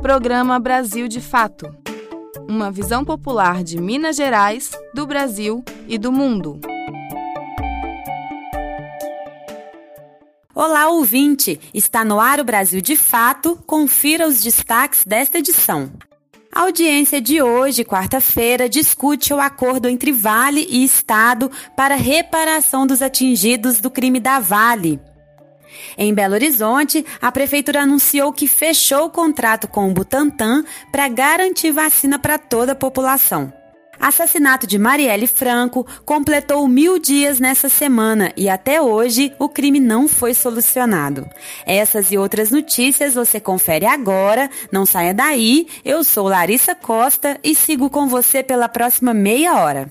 Programa Brasil de Fato. Uma visão popular de Minas Gerais, do Brasil e do mundo. Olá, ouvinte! Está no ar o Brasil de Fato. Confira os destaques desta edição. A audiência de hoje, quarta-feira, discute o acordo entre Vale e Estado para reparação dos atingidos do crime da Vale. Em Belo Horizonte, a prefeitura anunciou que fechou o contrato com o Butantan para garantir vacina para toda a população. Assassinato de Marielle Franco completou mil dias nessa semana e até hoje o crime não foi solucionado. Essas e outras notícias você confere agora, não saia daí. Eu sou Larissa Costa e sigo com você pela próxima meia hora.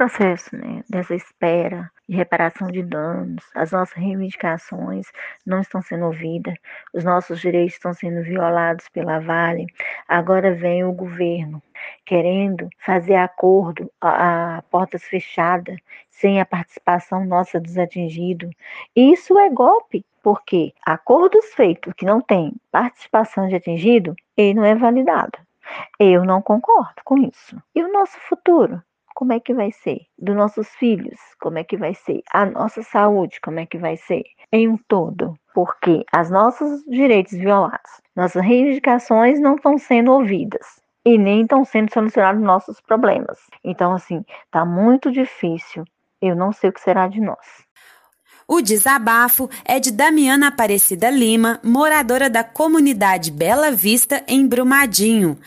Processo né, dessa espera de reparação de danos, as nossas reivindicações não estão sendo ouvidas, os nossos direitos estão sendo violados pela Vale. Agora vem o governo querendo fazer acordo a, a portas fechadas, sem a participação nossa dos atingidos. Isso é golpe, porque acordos feitos que não têm participação de atingido, ele não é validado. Eu não concordo com isso. E o nosso futuro? Como é que vai ser? Dos nossos filhos, como é que vai ser? A nossa saúde, como é que vai ser? Em um todo. Porque os nossos direitos violados, nossas reivindicações não estão sendo ouvidas e nem estão sendo solucionados nossos problemas. Então, assim, tá muito difícil. Eu não sei o que será de nós. O desabafo é de Damiana Aparecida Lima, moradora da comunidade Bela Vista, em Brumadinho.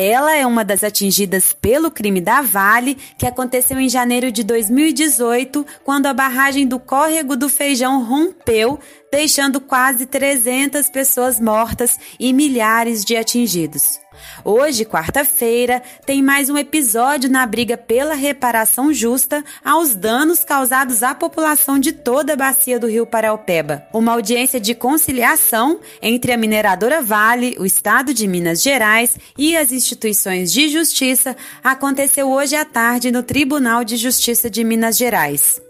Ela é uma das atingidas pelo crime da Vale, que aconteceu em janeiro de 2018, quando a barragem do Córrego do Feijão rompeu, deixando quase 300 pessoas mortas e milhares de atingidos. Hoje, quarta-feira, tem mais um episódio na briga pela reparação justa aos danos causados à população de toda a bacia do Rio Paraupeba. Uma audiência de conciliação entre a mineradora Vale, o Estado de Minas Gerais e as instituições de justiça aconteceu hoje à tarde no Tribunal de Justiça de Minas Gerais.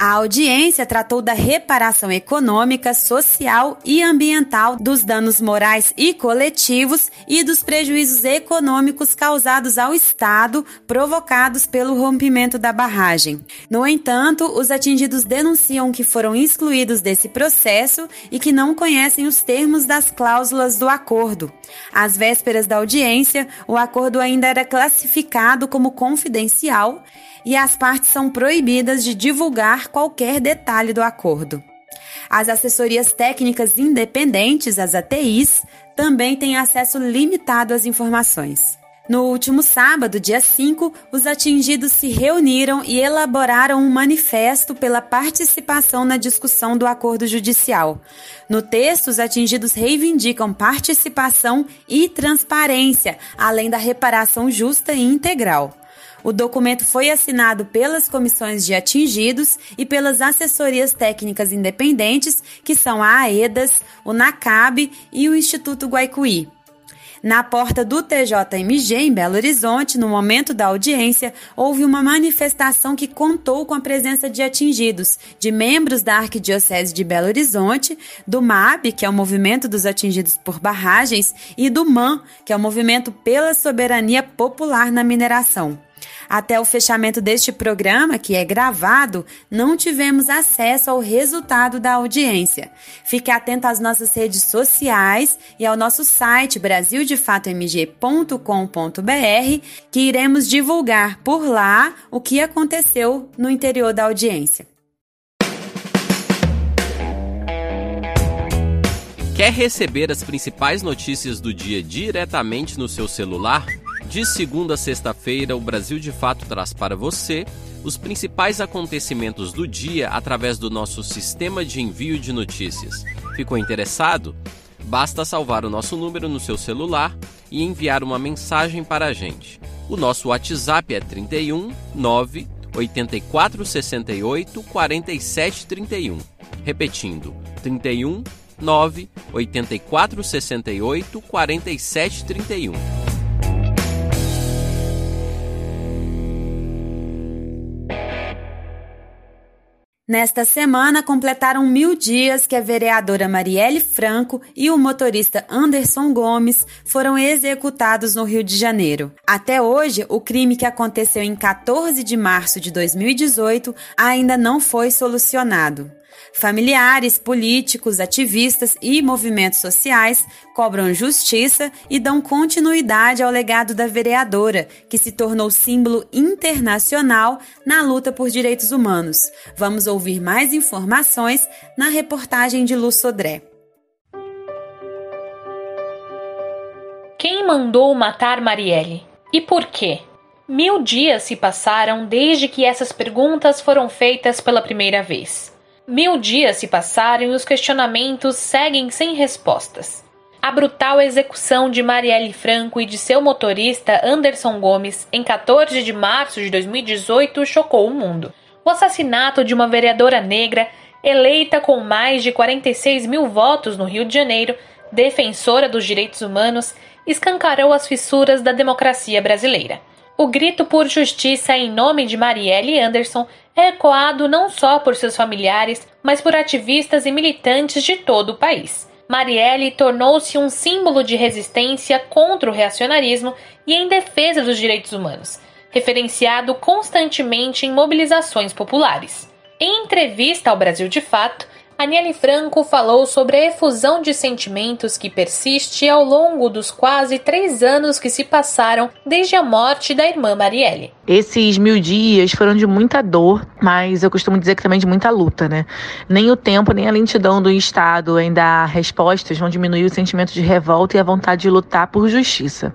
A audiência tratou da reparação econômica, social e ambiental dos danos morais e coletivos e dos prejuízos econômicos causados ao Estado provocados pelo rompimento da barragem. No entanto, os atingidos denunciam que foram excluídos desse processo e que não conhecem os termos das cláusulas do acordo. Às vésperas da audiência, o acordo ainda era classificado como confidencial e as partes são proibidas de divulgar qualquer detalhe do acordo. As assessorias técnicas independentes, as ATIs, também têm acesso limitado às informações. No último sábado, dia 5, os atingidos se reuniram e elaboraram um manifesto pela participação na discussão do acordo judicial. No texto, os atingidos reivindicam participação e transparência, além da reparação justa e integral. O documento foi assinado pelas comissões de atingidos e pelas assessorias técnicas independentes, que são a AEDAS, o NACAB e o Instituto Guaicuí. Na porta do TJMG, em Belo Horizonte, no momento da audiência, houve uma manifestação que contou com a presença de atingidos, de membros da Arquidiocese de Belo Horizonte, do MAB, que é o Movimento dos Atingidos por Barragens, e do MAN, que é o Movimento pela Soberania Popular na Mineração. Até o fechamento deste programa, que é gravado, não tivemos acesso ao resultado da audiência. Fique atento às nossas redes sociais e ao nosso site brasildefatomg.com.br, que iremos divulgar por lá o que aconteceu no interior da audiência. Quer receber as principais notícias do dia diretamente no seu celular? De segunda a sexta-feira, o Brasil de Fato traz para você os principais acontecimentos do dia através do nosso sistema de envio de notícias. Ficou interessado? Basta salvar o nosso número no seu celular e enviar uma mensagem para a gente. O nosso WhatsApp é 31 9 8468 4731. Repetindo, 31 9 8468 4731. Nesta semana, completaram mil dias que a vereadora Marielle Franco e o motorista Anderson Gomes foram executados no Rio de Janeiro. Até hoje, o crime que aconteceu em 14 de março de 2018 ainda não foi solucionado. Familiares, políticos, ativistas e movimentos sociais cobram justiça e dão continuidade ao legado da vereadora, que se tornou símbolo internacional na luta por direitos humanos. Vamos ouvir mais informações na reportagem de Lu Sodré. Quem mandou matar Marielle? E por quê? Mil dias se passaram desde que essas perguntas foram feitas pela primeira vez. Mil dias se passaram e os questionamentos seguem sem respostas. A brutal execução de Marielle Franco e de seu motorista Anderson Gomes em 14 de março de 2018 chocou o mundo. O assassinato de uma vereadora negra, eleita com mais de 46 mil votos no Rio de Janeiro, defensora dos direitos humanos, escancarou as fissuras da democracia brasileira. O grito por justiça em nome de Marielle Anderson é ecoado não só por seus familiares, mas por ativistas e militantes de todo o país. Marielle tornou-se um símbolo de resistência contra o reacionarismo e em defesa dos direitos humanos, referenciado constantemente em mobilizações populares. Em entrevista ao Brasil de Fato, Aniele Franco falou sobre a efusão de sentimentos que persiste ao longo dos quase três anos que se passaram desde a morte da irmã Marielle. Esses mil dias foram de muita dor, mas eu costumo dizer que também de muita luta, né? Nem o tempo, nem a lentidão do Estado em dar respostas vão diminuir o sentimento de revolta e a vontade de lutar por justiça.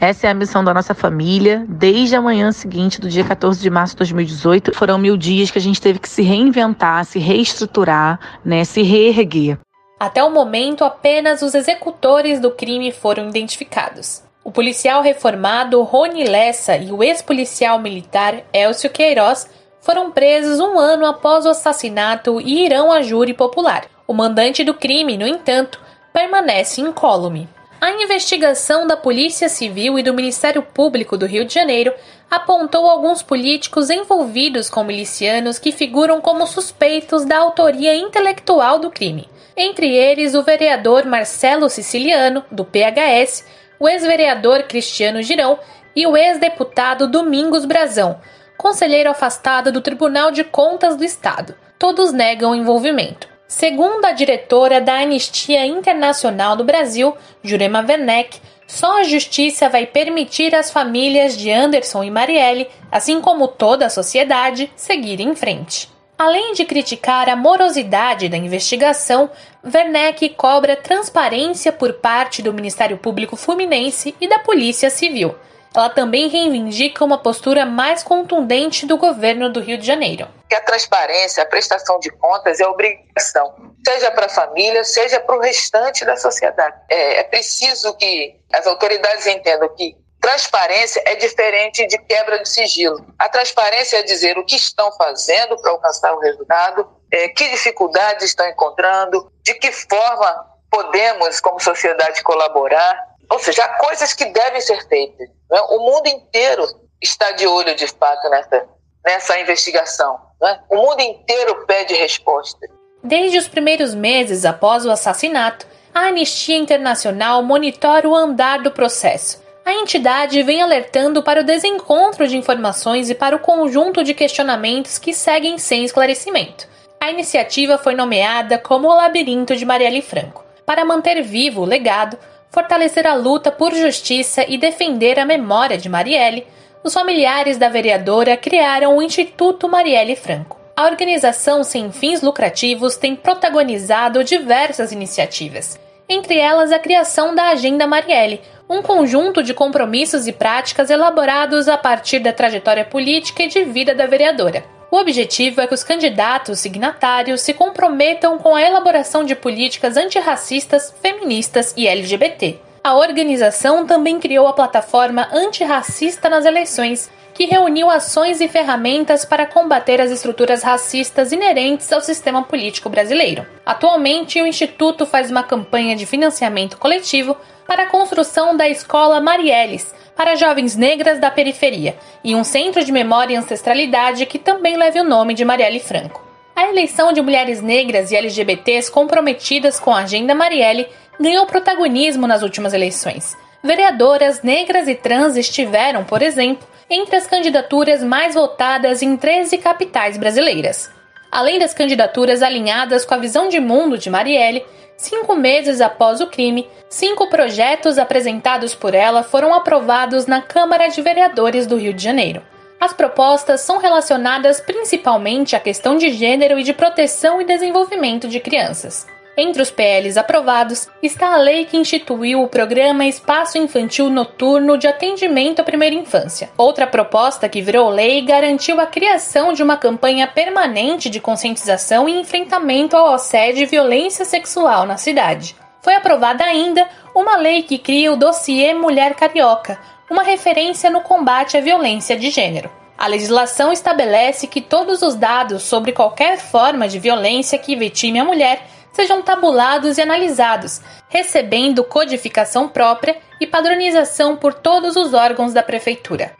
Essa é a missão da nossa família. Desde a manhã seguinte, do dia 14 de março de 2018, foram mil dias que a gente teve que se reinventar, se reestruturar, né, se reerguer. Até o momento, apenas os executores do crime foram identificados. O policial reformado Rony Lessa e o ex-policial militar Elcio Queiroz foram presos um ano após o assassinato e irão à júri popular. O mandante do crime, no entanto, permanece incólume. A investigação da Polícia Civil e do Ministério Público do Rio de Janeiro apontou alguns políticos envolvidos com milicianos que figuram como suspeitos da autoria intelectual do crime. Entre eles, o vereador Marcelo Siciliano, do PHS, o ex-vereador Cristiano Girão e o ex-deputado Domingos Brazão, conselheiro afastado do Tribunal de Contas do Estado. Todos negam envolvimento. Segundo a diretora da Anistia Internacional do Brasil, Jurema Werneck, só a justiça vai permitir às famílias de Anderson e Marielle, assim como toda a sociedade, seguir em frente. Além de criticar a morosidade da investigação, Werneck cobra transparência por parte do Ministério Público Fluminense e da Polícia Civil. Ela também reivindica uma postura mais contundente do governo do Rio de Janeiro. Que a transparência, a prestação de contas é obrigação, seja para a família, seja para o restante da sociedade. É, é preciso que as autoridades entendam que transparência é diferente de quebra de sigilo. A transparência é dizer o que estão fazendo para alcançar o resultado, é, que dificuldades estão encontrando, de que forma podemos, como sociedade, colaborar. Ou seja, há coisas que devem ser feitas. Né? O mundo inteiro está de olho, de fato, nessa, nessa investigação. Né? O mundo inteiro pede resposta. Desde os primeiros meses após o assassinato, a Anistia Internacional monitora o andar do processo. A entidade vem alertando para o desencontro de informações e para o conjunto de questionamentos que seguem sem esclarecimento. A iniciativa foi nomeada como o Labirinto de Marielle Franco, para manter vivo o legado fortalecer a luta por justiça e defender a memória de Marielle, os familiares da vereadora criaram o Instituto Marielle Franco. A organização sem fins lucrativos tem protagonizado diversas iniciativas, entre elas a criação da Agenda Marielle, um conjunto de compromissos e práticas elaborados a partir da trajetória política e de vida da vereadora. O objetivo é que os candidatos signatários se comprometam com a elaboração de políticas antirracistas, feministas e LGBT. A organização também criou a plataforma Antirracista nas Eleições, que reuniu ações e ferramentas para combater as estruturas racistas inerentes ao sistema político brasileiro. Atualmente, o Instituto faz uma campanha de financiamento coletivo para a construção da Escola Marielles para jovens negras da periferia e um centro de memória e ancestralidade que também leva o nome de Marielle Franco. A eleição de mulheres negras e LGBTs comprometidas com a agenda Marielle ganhou protagonismo nas últimas eleições. Vereadoras negras e trans estiveram, por exemplo, entre as candidaturas mais votadas em 13 capitais brasileiras. Além das candidaturas alinhadas com a visão de mundo de Marielle, cinco meses após o crime, cinco projetos apresentados por ela foram aprovados na Câmara de Vereadores do Rio de Janeiro. As propostas são relacionadas principalmente à questão de gênero e de proteção e desenvolvimento de crianças. Entre os PLs aprovados está a lei que instituiu o programa Espaço Infantil Noturno de Atendimento à Primeira Infância. Outra proposta que virou lei garantiu a criação de uma campanha permanente de conscientização e enfrentamento ao assédio e violência sexual na cidade. Foi aprovada ainda uma lei que cria o dossiê Mulher Carioca, uma referência no combate à violência de gênero. A legislação estabelece que todos os dados sobre qualquer forma de violência que vitime a mulher sejam tabulados e analisados, recebendo codificação própria e padronização por todos os órgãos da Prefeitura.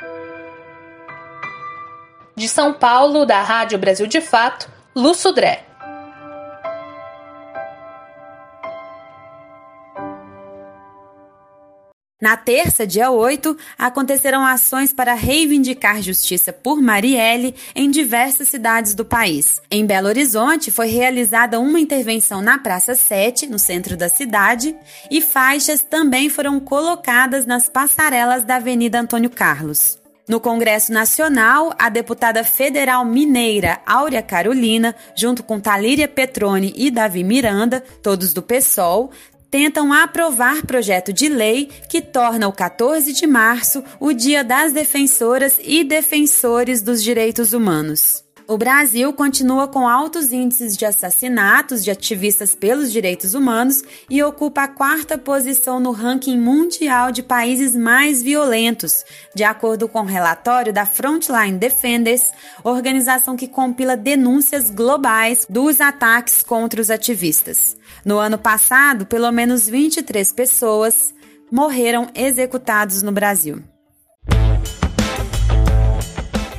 De São Paulo, da Rádio Brasil de Fato, Lu Sudré. Na terça, dia 8, acontecerão ações para reivindicar justiça por Marielle em diversas cidades do país. Em Belo Horizonte, foi realizada uma intervenção na Praça 7, no centro da cidade, e faixas também foram colocadas nas passarelas da Avenida Antônio Carlos. No Congresso Nacional, a deputada federal mineira Áurea Carolina, junto com Talíria Petrone e Davi Miranda, todos do PSOL, tentam aprovar projeto de lei que torna o 14 de março o Dia das Defensoras e Defensores dos Direitos Humanos. O Brasil continua com altos índices de assassinatos de ativistas pelos direitos humanos e ocupa a quarta posição no ranking mundial de países mais violentos, de acordo com o relatório da Frontline Defenders, organização que compila denúncias globais dos ataques contra os ativistas. No ano passado, pelo menos 23 pessoas morreram executados no Brasil.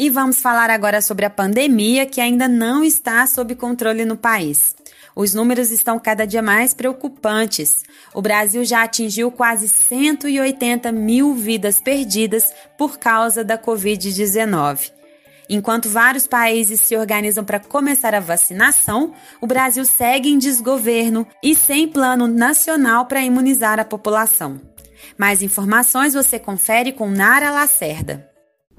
E vamos falar agora sobre a pandemia que ainda não está sob controle no país. Os números estão cada dia mais preocupantes. O Brasil já atingiu quase 180 mil vidas perdidas por causa da Covid-19. Enquanto vários países se organizam para começar a vacinação, o Brasil segue em desgoverno e sem plano nacional para imunizar a população. Mais informações você confere com Nara Lacerda.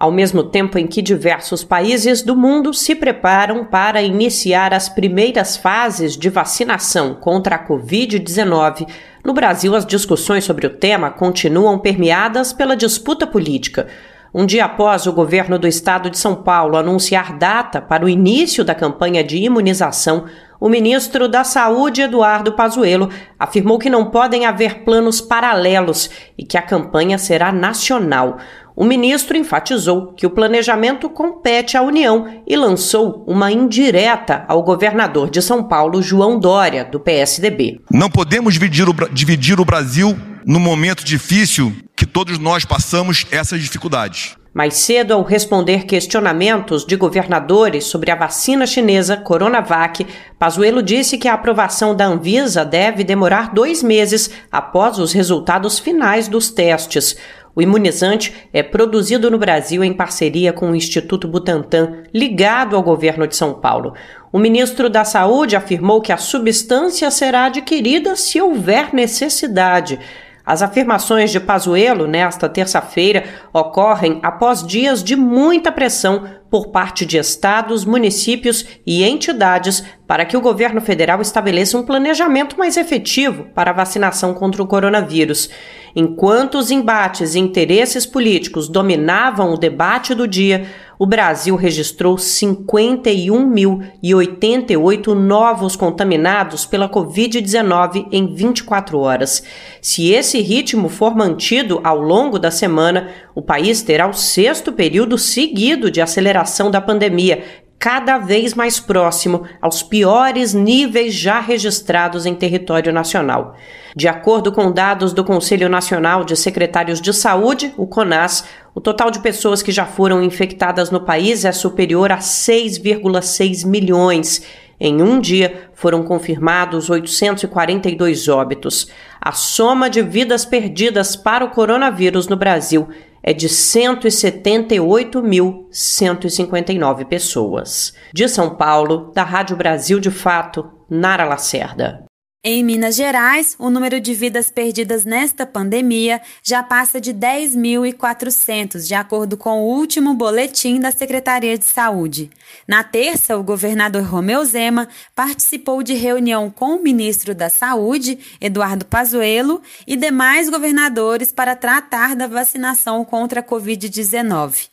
Ao mesmo tempo em que diversos países do mundo se preparam para iniciar as primeiras fases de vacinação contra a Covid-19, no Brasil as discussões sobre o tema continuam permeadas pela disputa política. Um dia após o governo do estado de São Paulo anunciar data para o início da campanha de imunização, o ministro da Saúde, Eduardo Pazuello, afirmou que não podem haver planos paralelos e que a campanha será nacional. O ministro enfatizou que o planejamento compete à União e lançou uma indireta ao governador de São Paulo, João Dória, do PSDB. Não podemos dividir o, dividir o Brasil no momento difícil que todos nós passamos essas dificuldades. Mais cedo, ao responder questionamentos de governadores sobre a vacina chinesa Coronavac, Pazuello disse que a aprovação da Anvisa deve demorar dois meses após os resultados finais dos testes. O imunizante é produzido no Brasil em parceria com o Instituto Butantan, ligado ao governo de São Paulo. O ministro da Saúde afirmou que a substância será adquirida se houver necessidade. As afirmações de Pazuello nesta terça-feira ocorrem após dias de muita pressão por parte de estados, municípios e entidades para que o governo federal estabeleça um planejamento mais efetivo para a vacinação contra o coronavírus. Enquanto os embates e interesses políticos dominavam o debate do dia, o Brasil registrou 51.088 novos contaminados pela Covid-19 em 24 horas. Se esse ritmo for mantido ao longo da semana, o país terá o sexto período seguido de aceleração da pandemia, cada vez mais próximo aos piores níveis já registrados em território nacional. De acordo com dados do Conselho Nacional de Secretários de Saúde, o CONAS, o total de pessoas que já foram infectadas no país é superior a 6,6 milhões. Em um dia, foram confirmados 842 óbitos. A soma de vidas perdidas para o coronavírus no Brasil é de 178.159 pessoas. De São Paulo, da Rádio Brasil de Fato, Nara Lacerda. Em Minas Gerais, o número de vidas perdidas nesta pandemia já passa de 10.400, de acordo com o último boletim da Secretaria de Saúde. Na terça, o governador Romeu Zema participou de reunião com o ministro da Saúde, Eduardo Pazuello, e demais governadores para tratar da vacinação contra a Covid-19.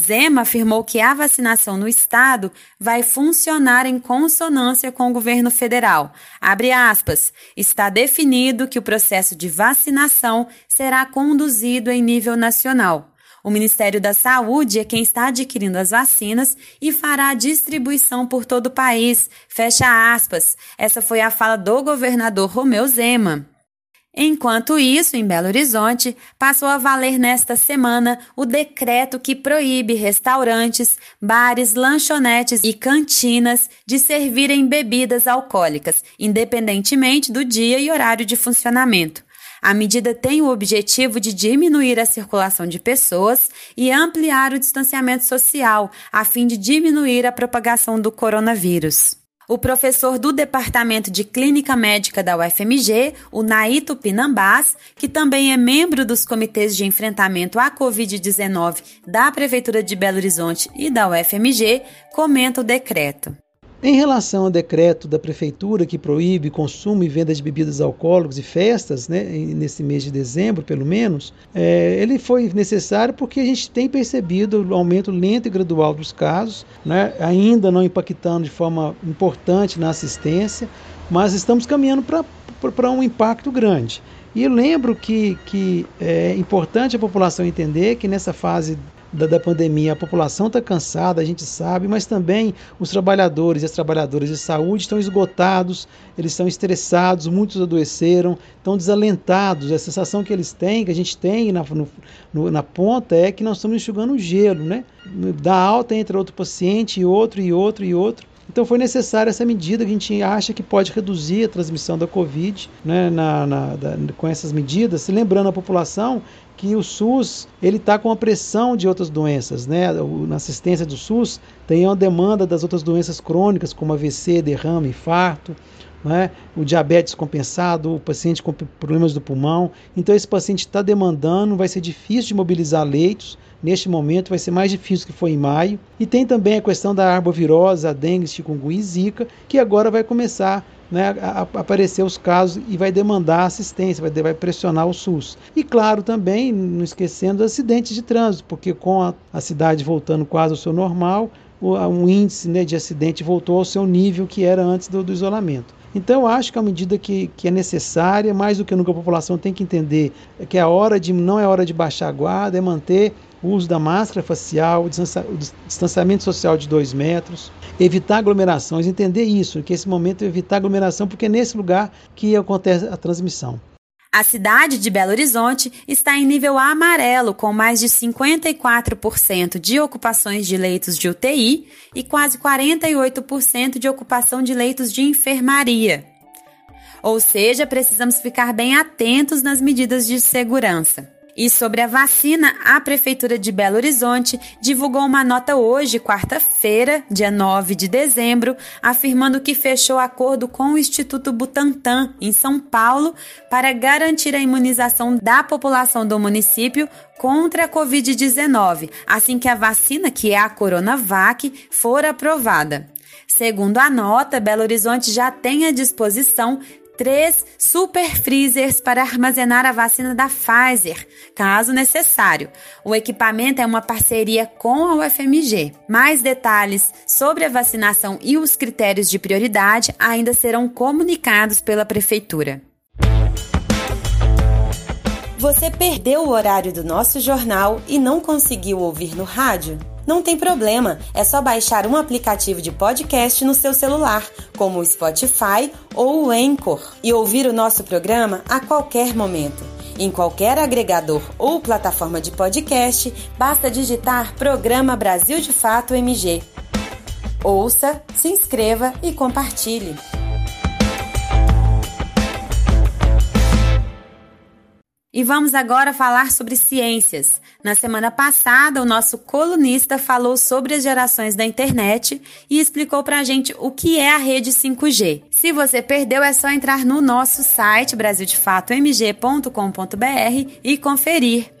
Zema afirmou que a vacinação no estado vai funcionar em consonância com o governo federal. Abre aspas. Está definido que o processo de vacinação será conduzido em nível nacional. O Ministério da Saúde é quem está adquirindo as vacinas e fará a distribuição por todo o país. Fecha aspas. Essa foi a fala do governador Romeu Zema. Enquanto isso, em Belo Horizonte, passou a valer nesta semana o decreto que proíbe restaurantes, bares, lanchonetes e cantinas de servirem bebidas alcoólicas, independentemente do dia e horário de funcionamento. A medida tem o objetivo de diminuir a circulação de pessoas e ampliar o distanciamento social, a fim de diminuir a propagação do coronavírus. O professor do Departamento de Clínica Médica da UFMG, o Naito Pinambás, que também é membro dos comitês de enfrentamento à Covid-19 da Prefeitura de Belo Horizonte e da UFMG, comenta o decreto. Em relação ao decreto da prefeitura que proíbe consumo e venda de bebidas alcoólicas e festas, né, nesse mês de dezembro, pelo menos, é, ele foi necessário porque a gente tem percebido o aumento lento e gradual dos casos, né, ainda não impactando de forma importante na assistência, mas estamos caminhando para um impacto grande. E eu lembro que, que é importante a população entender que nessa fase da, da pandemia. A população está cansada, a gente sabe, mas também os trabalhadores e as trabalhadoras de saúde estão esgotados, eles estão estressados, muitos adoeceram, estão desalentados. A sensação que eles têm, que a gente tem na, no, na ponta, é que nós estamos enxugando gelo, né? Da alta entre outro paciente e outro e outro e outro. Então foi necessária essa medida que a gente acha que pode reduzir a transmissão da Covid né, na, na, da, com essas medidas, lembrando a população que o SUS ele está com a pressão de outras doenças, né? Na assistência do SUS tem uma demanda das outras doenças crônicas como AVC, derrame, infarto, né? o diabetes compensado, o paciente com problemas do pulmão. Então esse paciente está demandando, vai ser difícil de mobilizar leitos. Neste momento vai ser mais difícil que foi em maio. E tem também a questão da arbovirose, a dengue, chikungunya e zika, que agora vai começar né, a, aparecer os casos e vai demandar assistência, vai, vai pressionar o SUS. E claro, também, não esquecendo acidentes de trânsito, porque com a, a cidade voltando quase ao seu normal, o, um índice né, de acidente voltou ao seu nível que era antes do, do isolamento. Então, eu acho que é uma medida que, que é necessária, mais do que nunca a população tem que entender que é hora de, não é hora de baixar a guarda, é manter o uso da máscara facial, o distanciamento social de dois metros, evitar aglomerações, entender isso, que esse momento é evitar aglomeração, porque é nesse lugar que acontece a transmissão. A cidade de Belo Horizonte está em nível amarelo, com mais de 54% de ocupações de leitos de UTI e quase 48% de ocupação de leitos de enfermaria. Ou seja, precisamos ficar bem atentos nas medidas de segurança. E sobre a vacina, a Prefeitura de Belo Horizonte divulgou uma nota hoje, quarta-feira, dia 9 de dezembro, afirmando que fechou acordo com o Instituto Butantan, em São Paulo, para garantir a imunização da população do município contra a Covid-19, assim que a vacina, que é a Coronavac, for aprovada. Segundo a nota, Belo Horizonte já tem à disposição três super freezers para armazenar a vacina da Pfizer, caso necessário. O equipamento é uma parceria com a UFMG. Mais detalhes sobre a vacinação e os critérios de prioridade ainda serão comunicados pela Prefeitura. Você perdeu o horário do nosso jornal e não conseguiu ouvir no rádio? Não tem problema, é só baixar um aplicativo de podcast no seu celular, como o Spotify ou o Anchor, e ouvir o nosso programa a qualquer momento. Em qualquer agregador ou plataforma de podcast, basta digitar Programa Brasil de Fato MG. Ouça, se inscreva e compartilhe. E vamos agora falar sobre ciências. Na semana passada, o nosso colunista falou sobre as gerações da internet e explicou para a gente o que é a rede 5G. Se você perdeu, é só entrar no nosso site brasildefatomg.com.br e conferir.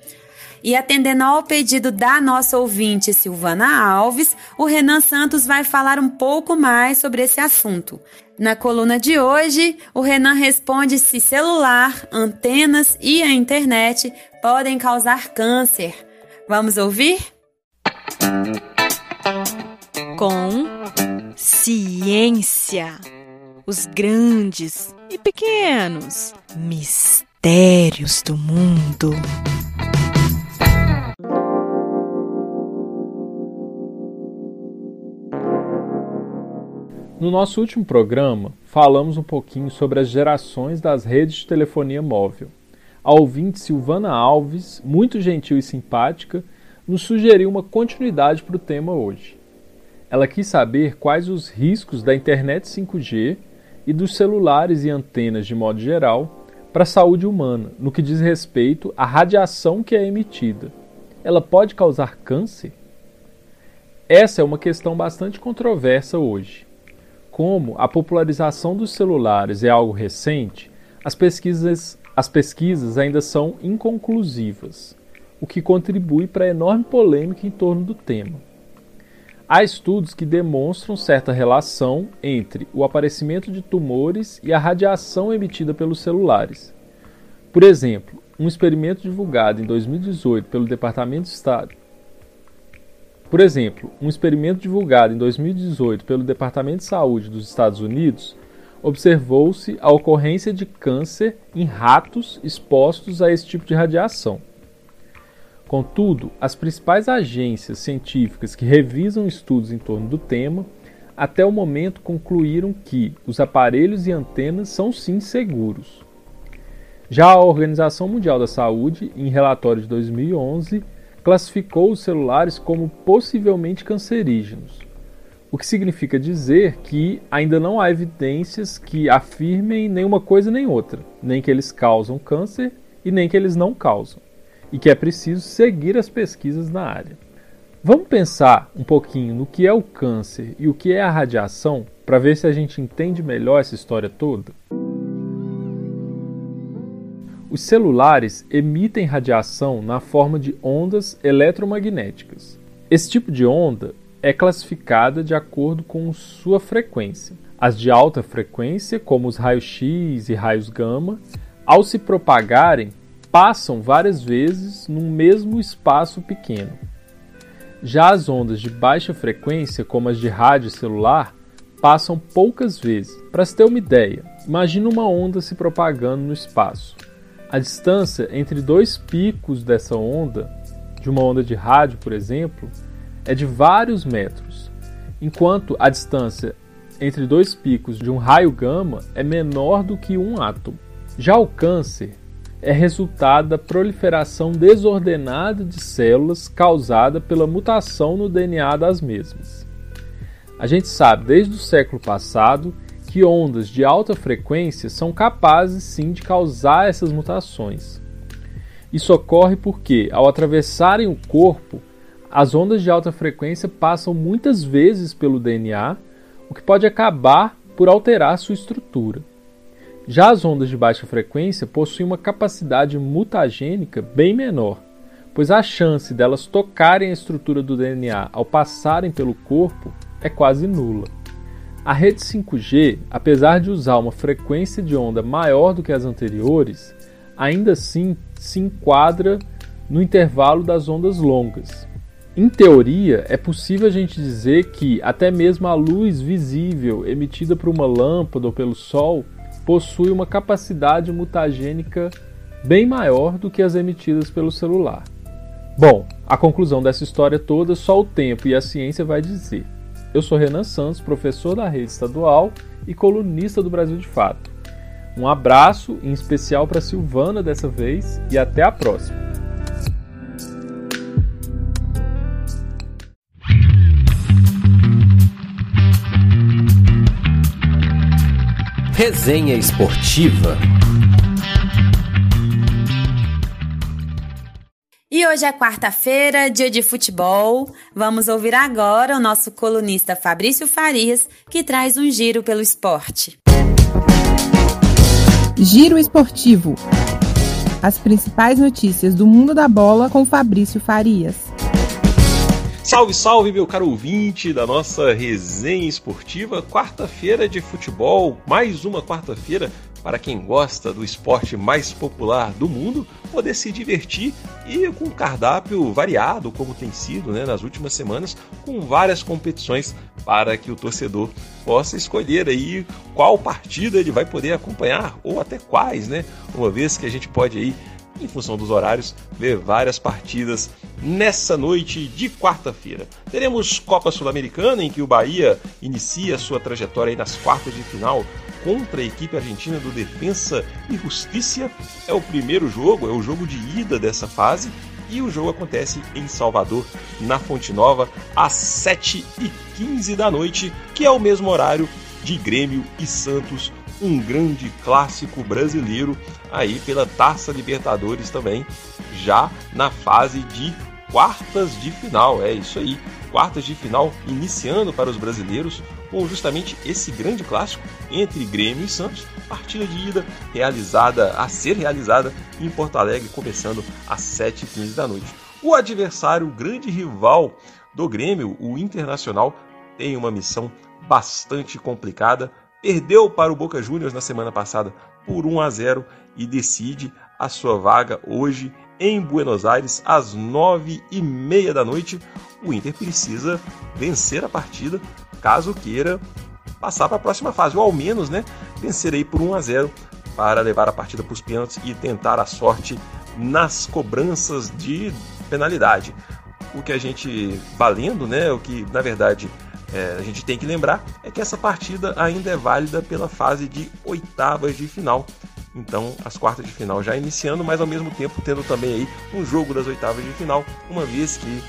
E atendendo ao pedido da nossa ouvinte Silvana Alves, o Renan Santos vai falar um pouco mais sobre esse assunto. Na coluna de hoje, o Renan responde se celular, antenas e a internet podem causar câncer. Vamos ouvir? Com ciência, os grandes e pequenos mistérios do mundo. No nosso último programa, falamos um pouquinho sobre as gerações das redes de telefonia móvel. A ouvinte Silvana Alves, muito gentil e simpática, nos sugeriu uma continuidade para o tema hoje. Ela quis saber quais os riscos da internet 5G e dos celulares e antenas de modo geral para a saúde humana, no que diz respeito à radiação que é emitida. Ela pode causar câncer? Essa é uma questão bastante controversa hoje. Como a popularização dos celulares é algo recente, as pesquisas, as pesquisas ainda são inconclusivas, o que contribui para a enorme polêmica em torno do tema. Há estudos que demonstram certa relação entre o aparecimento de tumores e a radiação emitida pelos celulares. Por exemplo, um experimento divulgado em 2018 pelo Departamento de Estado por exemplo, um experimento divulgado em 2018 pelo Departamento de Saúde dos Estados Unidos observou-se a ocorrência de câncer em ratos expostos a esse tipo de radiação. Contudo, as principais agências científicas que revisam estudos em torno do tema, até o momento concluíram que os aparelhos e antenas são sim seguros. Já a Organização Mundial da Saúde, em relatório de 2011, classificou os celulares como possivelmente cancerígenos, o que significa dizer que ainda não há evidências que afirmem nenhuma coisa nem outra, nem que eles causam câncer e nem que eles não causam, e que é preciso seguir as pesquisas na área. Vamos pensar um pouquinho no que é o câncer e o que é a radiação para ver se a gente entende melhor essa história toda? Os celulares emitem radiação na forma de ondas eletromagnéticas. Esse tipo de onda é classificada de acordo com sua frequência. As de alta frequência, como os raios X e raios gama, ao se propagarem, passam várias vezes num mesmo espaço pequeno. Já as ondas de baixa frequência, como as de rádio celular, passam poucas vezes. Para se ter uma ideia, imagine uma onda se propagando no espaço. A distância entre dois picos dessa onda, de uma onda de rádio, por exemplo, é de vários metros, enquanto a distância entre dois picos de um raio gama é menor do que um átomo. Já o câncer é resultado da proliferação desordenada de células causada pela mutação no DNA das mesmas. A gente sabe desde o século passado que ondas de alta frequência são capazes sim de causar essas mutações. Isso ocorre porque, ao atravessarem o corpo, as ondas de alta frequência passam muitas vezes pelo DNA, o que pode acabar por alterar sua estrutura. Já as ondas de baixa frequência possuem uma capacidade mutagênica bem menor, pois a chance delas tocarem a estrutura do DNA ao passarem pelo corpo é quase nula. A rede 5G, apesar de usar uma frequência de onda maior do que as anteriores, ainda assim se enquadra no intervalo das ondas longas. Em teoria, é possível a gente dizer que até mesmo a luz visível emitida por uma lâmpada ou pelo Sol possui uma capacidade mutagênica bem maior do que as emitidas pelo celular. Bom, a conclusão dessa história toda só o tempo e a ciência vai dizer. Eu sou Renan Santos, professor da rede estadual e colunista do Brasil de Fato. Um abraço, em especial para Silvana dessa vez, e até a próxima. Resenha Esportiva. E hoje é quarta-feira, dia de futebol. Vamos ouvir agora o nosso colunista Fabrício Farias, que traz um giro pelo esporte. Giro Esportivo. As principais notícias do mundo da bola com Fabrício Farias. Salve, salve, meu caro ouvinte da nossa resenha esportiva. Quarta-feira de futebol, mais uma quarta-feira para quem gosta do esporte mais popular do mundo poder se divertir e com um cardápio variado, como tem sido né, nas últimas semanas, com várias competições para que o torcedor possa escolher aí qual partida ele vai poder acompanhar ou até quais, né? Uma vez que a gente pode aí em função dos horários, ver várias partidas nessa noite de quarta-feira. Teremos Copa Sul-Americana, em que o Bahia inicia sua trajetória nas quartas de final contra a equipe argentina do Defensa e Justiça. É o primeiro jogo, é o jogo de ida dessa fase. E o jogo acontece em Salvador, na Fonte Nova, às 7h15 da noite, que é o mesmo horário de Grêmio e Santos um grande clássico brasileiro aí pela Taça Libertadores também, já na fase de quartas de final. É isso aí, quartas de final iniciando para os brasileiros com justamente esse grande clássico entre Grêmio e Santos, partida de ida realizada a ser realizada em Porto Alegre, começando às 7h15 da noite. O adversário, o grande rival do Grêmio, o Internacional, tem uma missão bastante complicada perdeu para o Boca Juniors na semana passada por 1 a 0 e decide a sua vaga hoje em Buenos Aires às 9 e meia da noite. O Inter precisa vencer a partida caso queira passar para a próxima fase, ou ao menos né, vencer aí por 1 a 0 para levar a partida para os pênaltis e tentar a sorte nas cobranças de penalidade. O que a gente valendo, né, o que na verdade é, a gente tem que lembrar é que essa partida ainda é válida pela fase de oitavas de final. Então, as quartas de final já iniciando, mas ao mesmo tempo tendo também aí um jogo das oitavas de final, uma vez que,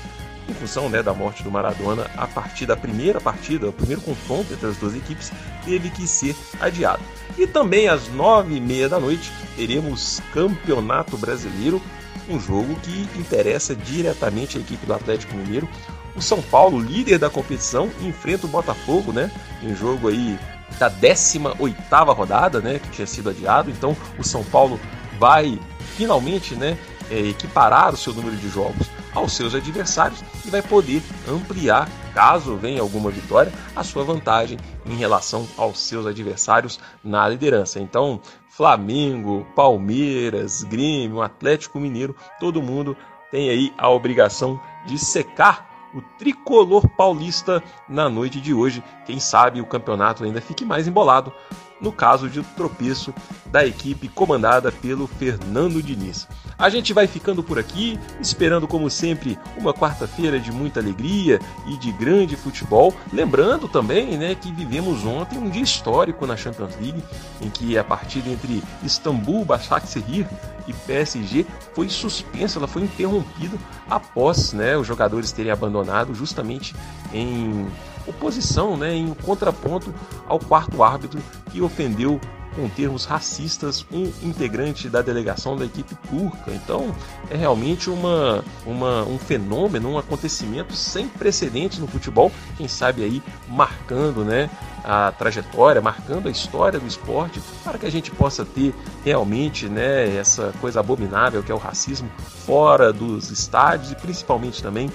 em função né, da morte do Maradona, a partida, a primeira partida, o primeiro confronto entre as duas equipes, teve que ser adiado. E também às nove e meia da noite teremos Campeonato Brasileiro, um jogo que interessa diretamente a equipe do Atlético Mineiro, o São Paulo, líder da competição, enfrenta o Botafogo, né? Em jogo aí da 18 rodada, né? Que tinha sido adiado. Então o São Paulo vai finalmente, né? É, equiparar o seu número de jogos aos seus adversários e vai poder ampliar, caso venha alguma vitória, a sua vantagem em relação aos seus adversários na liderança. Então, Flamengo, Palmeiras, Grêmio, Atlético Mineiro, todo mundo tem aí a obrigação de secar o tricolor paulista na noite de hoje. Quem sabe o campeonato ainda fique mais embolado no caso de tropeço da equipe comandada pelo Fernando Diniz. A gente vai ficando por aqui, esperando como sempre uma quarta-feira de muita alegria e de grande futebol. Lembrando também, né, que vivemos ontem um dia histórico na Champions League, em que a partida entre Istambul, Başakşehir e PSG foi suspensa, ela foi interrompida após, né, os jogadores terem abandonado justamente em oposição, né, em contraponto ao quarto árbitro que ofendeu com termos racistas um integrante da delegação da equipe turca. Então é realmente uma, uma, um fenômeno, um acontecimento sem precedentes no futebol, quem sabe aí marcando né, a trajetória, marcando a história do esporte, para que a gente possa ter realmente né, essa coisa abominável que é o racismo fora dos estádios e principalmente também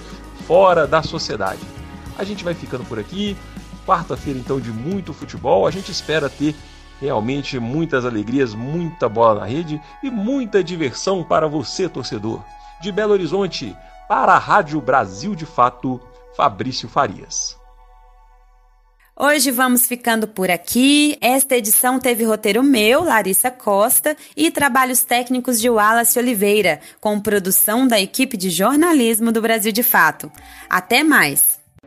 fora da sociedade. A gente vai ficando por aqui. Quarta-feira, então, de muito futebol. A gente espera ter realmente muitas alegrias, muita bola na rede e muita diversão para você, torcedor. De Belo Horizonte, para a Rádio Brasil de Fato, Fabrício Farias. Hoje vamos ficando por aqui. Esta edição teve roteiro meu, Larissa Costa, e trabalhos técnicos de Wallace Oliveira, com produção da equipe de jornalismo do Brasil de Fato. Até mais!